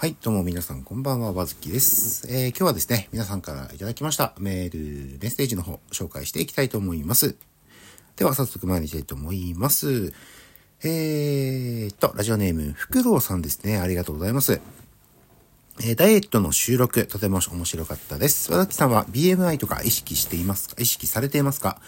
はい、どうも皆さんこんばんは、わずきです。えー今日はですね、皆さんからいただきましたメール、メッセージの方、紹介していきたいと思います。では、早速参りたいと思います。えーっと、ラジオネーム、ふくろうさんですね。ありがとうございます。えーダイエットの収録、とても面白かったです。和崎さんは BMI とか意識していますか？意識されていますか？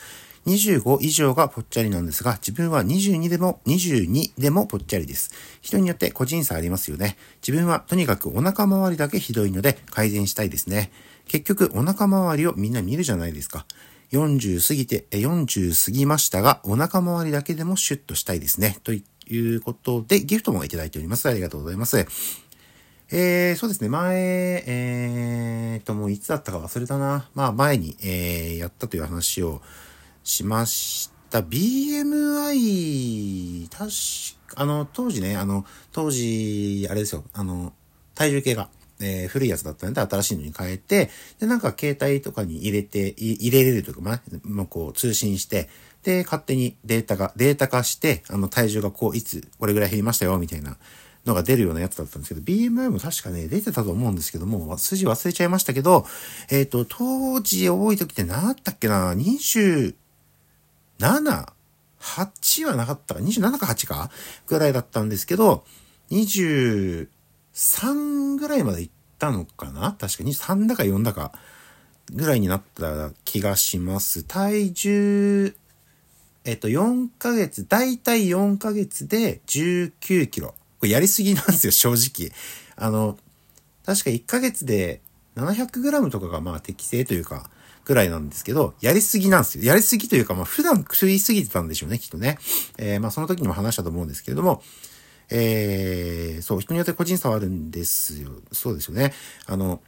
?25 以上がぽっちゃりなんですが、自分は22でも、22でもぽっちゃりです。人によって個人差ありますよね。自分はとにかくお腹周りだけひどいので改善したいですね。結局、お腹周りをみんな見るじゃないですか。40過ぎて、40過ぎましたが、お腹周りだけでもシュッとしたいですね。ということで、ギフトもいただいております。ありがとうございます。えー、そうですね、前、えーと、もういつだったか忘れたな。まあ、前に、えー、やったという話をしました。BMI、確か、あの、当時ね、あの、当時、あれですよ、あの、体重計が、えー古いやつだったので新しいのに変えて、で、なんか携帯とかに入れて、入れれるというか、まあ、もうこう通信して、で、勝手にデータが、データ化して、あの、体重がこう、いつ、これぐらい減りましたよ、みたいなのが出るようなやつだったんですけど、BMI も確かね、出てたと思うんですけども、数字忘れちゃいましたけど、えっ、と、当時多い時って何だったっけな、7、8はなかったか、27か8かぐらいだったんですけど、23ぐらいまで行ったのかな？確か23だか4だかぐらいになった気がします。体重、えっと、4ヶ月、だいたい4ヶ月で19キロ。これやりすぎなんですよ、正直。あの、確か1ヶ月で700グラムとかがまあ適正というか、ぐらいなんですけど、やりすぎなんですよ。やりすぎというか、まあ普段食いすぎてたんでしょうね、きっとね。えーまあその時にも話したと思うんですけれども、えーそう、人によって個人差はあるんですよ。そうですよね。あの、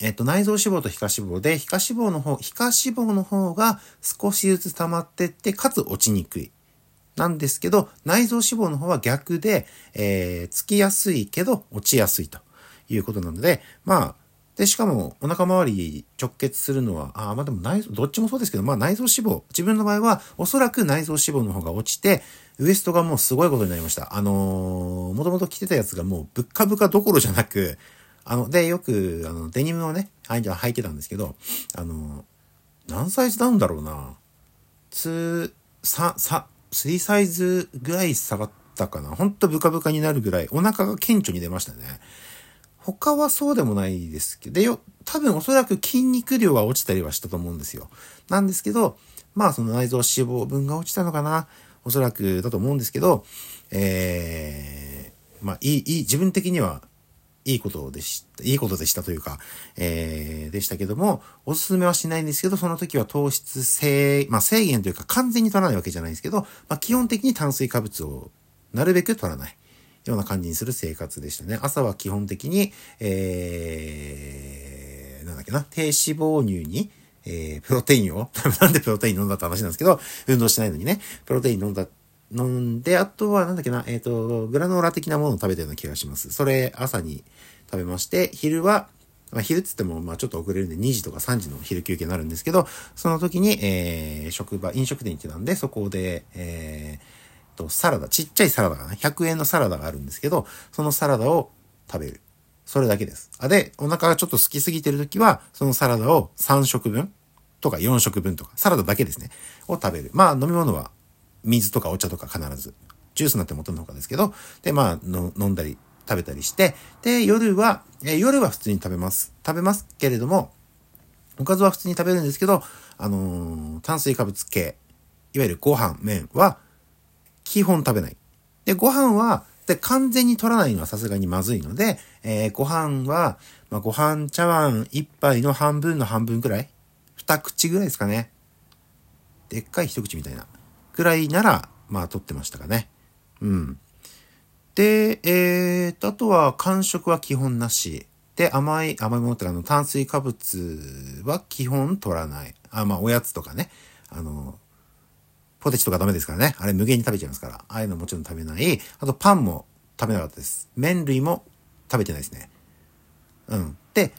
えっと、内臓脂肪と皮下脂肪で、皮下脂肪の方、皮下脂肪の方が少しずつ溜まってって、かつ落ちにくい。なんですけど、内臓脂肪の方は逆で、えー、つきやすいけど落ちやすいということなので、まあ、で、しかもお腹周り直結するのは、あ、まあでも内臓、どっちもそうですけど、まあ内臓脂肪、自分の場合はおそらく内臓脂肪の方が落ちて、ウエストがもうすごいことになりました。あのー、もともと着てたやつがもうぶっかぶかどころじゃなく、あの、で、よく、あの、デニムをね、はい履いてたんですけど、あのー、何サイズダウンだろうな。2、3、3、3サイズぐらい下がったかな。ほんとブカブカになるぐらい、お腹が顕著に出ましたね。他はそうでもないですけど、でよ、多分おそらく筋肉量は落ちたりはしたと思うんですよ。なんですけど、まあその内臓脂肪分が落ちたのかな。おそらくだと思うんですけど、えー、まあいい、いい、自分的にはいいことでした、いいことでしたというか、えー、でしたけども、おすすめはしないんですけど、その時は糖質制、まあ制限というか完全に取らないわけじゃないですけど、まあ基本的に炭水化物をなるべく取らない。ような感じにする生活でしたね。朝は基本的に、えー、なんだっけな、低脂肪乳に、えー、プロテインを、なんでプロテイン飲んだって話なんですけど、運動しないのにね、プロテイン飲んだ、飲んで、あとはなんだっけな、えっ、と、グラノーラ的なものを食べたような気がします。それ、朝に食べまして、昼は、まあ、昼っつっても、まあちょっと遅れるんで2時とか3時の昼休憩になるんですけど、その時に、えー、職場、飲食店行ってたんで、そこで、えー、と、サラダ、ちっちゃいサラダがね、100円のサラダがあるんですけど、そのサラダを食べる。それだけです。あ、で、お腹がちょっと空きすぎてるときは、そのサラダを3食分とか4食分とか、サラダだけですね、を食べる。まあ、飲み物は水とかお茶とか必ず。ジュースになってもとのほかですけど、で、まあ、飲んだり、食べたりして、で、夜は、え夜は普通に食べます。食べますけれども、おかずは普通に食べるんですけど、あのー炭水化物系、いわゆるご飯、麺は、基本食べない。で、ご飯は、で、完全に取らないのはさすがにまずいので、えーご飯は、まあ、ご飯茶碗一杯の半分の半分くらい？二口ぐらいですかね。でっかい一口みたいな。ぐらいなら、まあ、取ってましたかね。うん。で、えーと、あとは間食は基本なし。で、甘い、甘いものってあの、炭水化物は基本取らない。あ、まあ、おやつとかね。あの、ポテチとかダメですからね。あれ無限に食べちゃいますから。ああいうのもちろん食べない。あとパンも食べなかったです。麺類も食べてないですね。うん。で、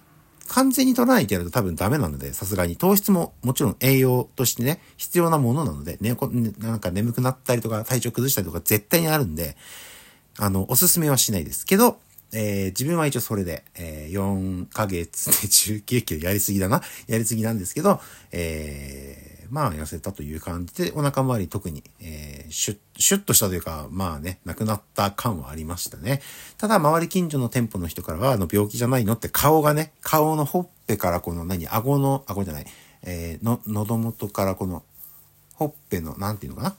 完全に取らないってやると多分ダメなので、さすがに。糖質ももちろん栄養としてね、必要なものなので、ね、なんか眠くなったりとか体調崩したりとか絶対にあるんで、あの、おすすめはしないです。けど、えー、自分は一応それで、えー、4ヶ月で19キロやりすぎだな。やりすぎなんですけど、えー、まあ痩せたという感じで、お腹周り特に、えー、シュッ、シュッとしたというか、まあね、亡くなった感はありましたね。ただ、周り近所の店舗の人からは、あの、病気じゃないのって顔がね、顔のほっぺからこの何、顎の、顎じゃない、えー、の、喉元からこの、ほっぺの、なんていうのかな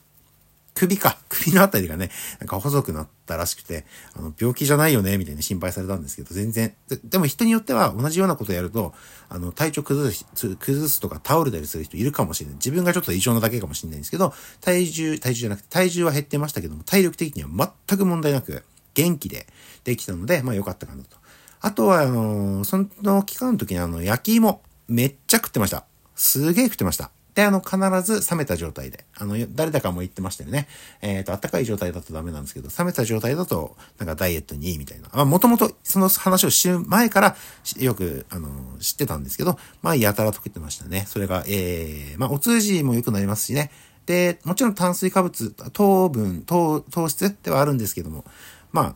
首か。首のあたりがね、なんか細くなったらしくて、あの、病気じゃないよね、みたいに心配されたんですけど、全然。ででも人によっては同じようなことやると、あの、体調崩す、崩すとか倒れたりする人いるかもしれない。自分がちょっと異常なだけかもしれないんですけど、体重、体重じゃなくて体重は減ってましたけども、体力的には全く問題なく、元気でできたので、まあ良かったかなと。あとは、あのその期間の時にあの、焼き芋、めっちゃ食ってました。すげえ食ってました。で、あの、必ず冷めた状態で、あの、誰だかも言ってましたよね。えっ、ー、と、暖かい状態だとダメなんですけど、冷めた状態だと、なんかダイエットにいいみたいな。まあ、もともとその話を知る前から、よく、あの、知ってたんですけど、まあ、やたらと食ってましたね。それが、ええー、まあ、お通じも良くなりますしね。で、もちろん炭水化物、糖分、糖、糖質ではあるんですけども、まあ、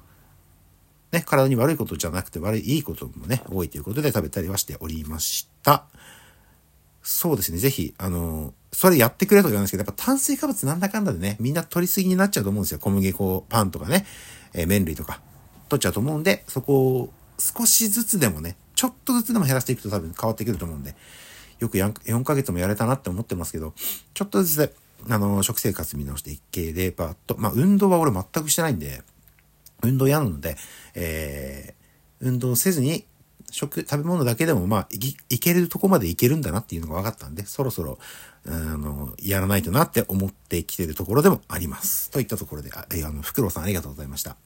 ね、体に悪いことじゃなくて悪い、いいこともね、多いということで食べたりはしておりました。そうですね、ぜひ、あの、それやってくれと言わないんですけど、やっぱ炭水化物なんだかんだでね、みんな取りすぎになっちゃうと思うんですよ。小麦粉、パンとかね、えー、麺類とか、取っちゃうと思うんで、そこを少しずつでもね、ちょっとずつでも減らしていくと多分変わってくると思うんで、よく 4, ヶ月もやれたなって思ってますけど、ちょっとずつで、あの、食生活見直していければと、まあ、運動は俺全くしてないんで、運動嫌なので、えー、運動せずに食、食べ物だけでもまあい、いけるとこまでいけるんだなっていうのが分かったんで、そろそろ、あの、やらないとなって思ってきてるところでもあります。といったところで、あ、あの、フクロウさんありがとうございました。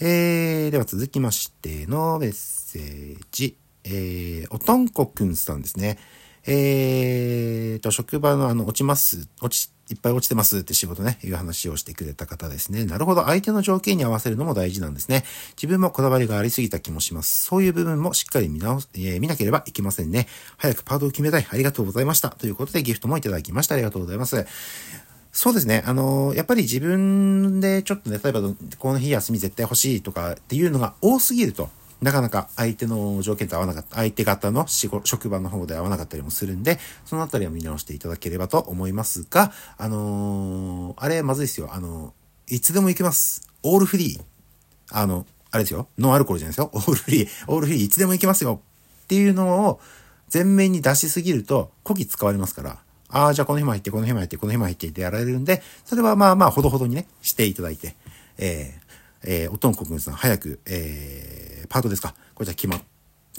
えー、では続きましてのメッセージ。えー、おとんこくんさんですね。えーと、職場のあの、落ちます、落ち、いっぱい落ちてますって仕事ね、いう話をしてくれた方ですね。なるほど、相手の条件に合わせるのも大事なんですね。自分もこだわりがありすぎた気もします。そういう部分もしっかり見直す、えー、見なければいけませんね。早くパートを決めたい。ありがとうございました。ということでギフトもいただきました。ありがとうございます。そうですね。あのー、やっぱり自分でちょっとね、例えばこの日休み絶対欲しいとかっていうのが多すぎると、なかなか相手の条件と合わなかった、相手方の仕事、職場の方で合わなかったりもするんで、そのあたりを見直していただければと思いますが、あのー、あれまずいですよ。あのー、いつでも行けます。オールフリー。あの、あれですよ。ノンアルコールじゃないですよ。オールフリー。オールフリーいつでも行けますよ。っていうのを前面に出しすぎると、こき使われますから、ああ、じゃあこの日も入って、この日も入って、この日も入ってってやられるんで、それはまあまあ、ほどほどにね、していただいて、えー、えー、おとんこくんさん、早く、えー、パートですかこれじゃ決ま、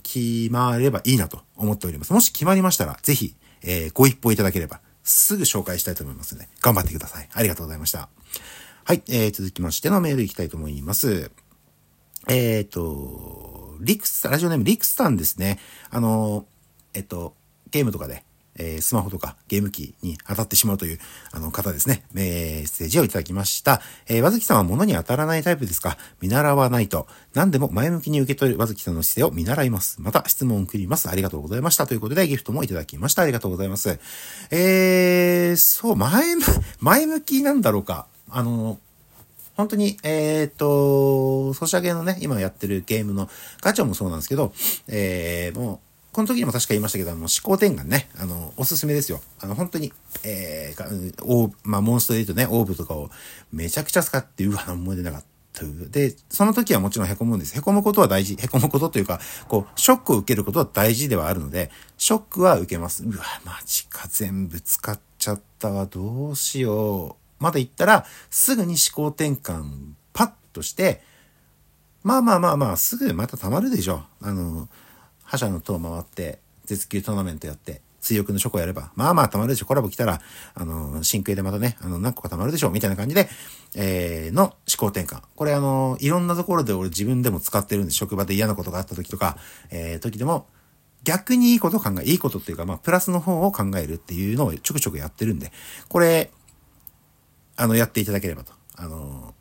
決まればいいなと思っております。もし決まりましたら、ぜひ、えー、ご一報いただければ、すぐ紹介したいと思いますので、頑張ってください。ありがとうございました。はい、えー、続きましてのメールいきたいと思います。えっ、ー、と、リクス、ラジオネームリクスさんですね。あの、えっと、ゲームとかで、えー、スマホとかゲーム機に当たってしまうという、あの方ですね。メッセージをいただきました。えー、和月さんは物に当たらないタイプですか？見習わないと。何でも前向きに受け取る和月さんの姿勢を見習います。また質問を送ります。ありがとうございました。ということでギフトもいただきました。ありがとうございます。えー、そう、前、前向きなんだろうか？あの、本当に、えっ、と、ソシャゲのね、今やってるゲームのガチャもそうなんですけど、えー、もう、この時にも確か言いましたけど、あの、思考転換ね、あの、おすすめですよ。あの、本当に、えー、おまあ、モンストで言うとね、オーブとかをめちゃくちゃ使って、うわ、何も出なかった。で、その時はもちろん凹むんです。凹むことは大事。凹むことというか、こう、ショックを受けることは大事ではあるので、ショックは受けます。うわ、マジか、全部使っちゃったわ、どうしよう。まだ言ったら、すぐに思考転換、パッとして、まあまあまあまあ、すぐまた溜まるでしょ。あの、覇者の塔を回って、絶級トーナメントやって、追憶のチョコやれば、まあまあ溜まるでしょ。コラボ来たら、あの、真空でまたね、あの、何個か溜まるでしょ。みたいな感じで、えー、の思考転換。これあの、いろんなところで俺自分でも使ってるんで、職場で嫌なことがあった時とか、えー、時でも、逆にいいことを考え、いいことっていうか、まあ、プラスの方を考えるっていうのをちょくちょくやってるんで、これ、あの、やっていただければと。あの、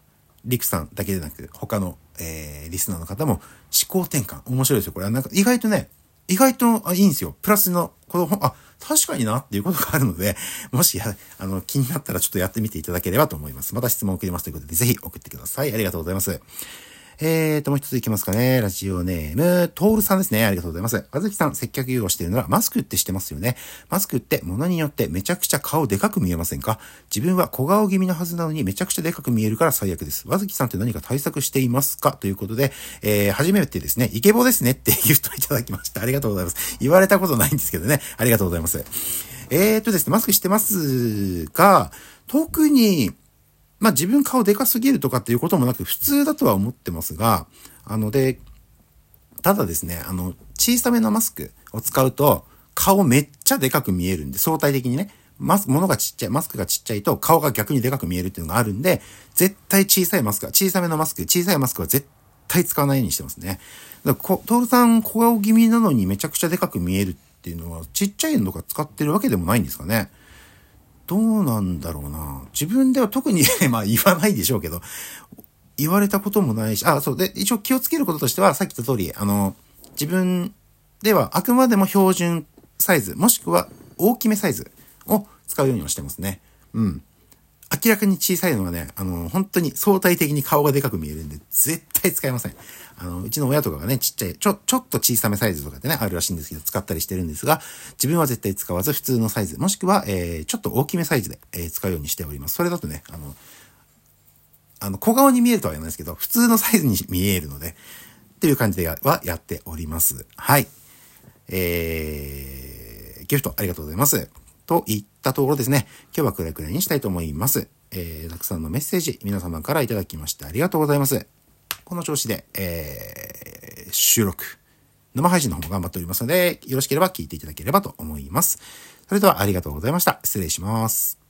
リクさんだけでなく、他の、えー、リスナーの方も思考転換。面白いですよ。これはなんか意外とね、意外とあいいんですよ。プラスの、この、あ、確かになっていうことがあるので、もしや、あの、気になったらちょっとやってみていただければと思います。また質問を送りますということで、ぜひ送ってください。ありがとうございます。えーと、もう一ついきますかね。ラジオネーム、トールさんですね。ありがとうございます。あずきさん、接客業をしてるなら、マスクってしてますよね。マスクって物によってめちゃくちゃ顔でかく見えませんか？自分は小顔気味のはずなのにめちゃくちゃでかく見えるから最悪です。わずきさんって何か対策していますか？ということで、えー、初めてですね、イケボですねってギフトいただきました。ありがとうございます。言われたことないんですけどね。ありがとうございます。えーとですね、マスクしてますが、特に、まあ自分顔でかすぎるとかっていうこともなく普通だとは思ってますが、あので、ただですね、あの、小さめのマスクを使うと、顔めっちゃでかく見えるんで、相対的にね、マスク、物がちっちゃい、マスクがちっちゃいと顔が逆にでかく見えるっていうのがあるんで、絶対小さいマスクは、小さめのマスク、小さいマスクは絶対使わないようにしてますね。だからトールさん小顔気味なのにめちゃくちゃでかく見えるっていうのは、ちっちゃいのとか使ってるわけでもないんですかね。どうなんだろうな。自分では特に まあ言わないでしょうけど、言われたこともないし、あ、そう。で、一応気をつけることとしては、さっき言った通り、あの、自分ではあくまでも標準サイズ、もしくは大きめサイズを使うようにはしてますね。うん。明らかに小さいのはね、あの、本当に相対的に顔がでかく見えるんで、絶対使いません。あの、うちの親とかがね、ちっちゃい、ちょ、ちょっと小さめサイズとかでね、あるらしいんですけど、使ったりしてるんですが、自分は絶対使わず、普通のサイズ、もしくは、えー、ちょっと大きめサイズで、えー、使うようにしております。それだとね、あの、あの、小顔に見えるとは言わないですけど、普通のサイズに見えるので、っていう感じではやっております。はい。えー、ギフトありがとうございます。といったところですね。今日はくらいくらいにしたいと思います。えー、たくさんのメッセージ、皆様からいただきましてありがとうございます。この調子で、えー、収録、生配信の方も頑張っておりますので、よろしければ聞いていただければと思います。それではありがとうございました。失礼します。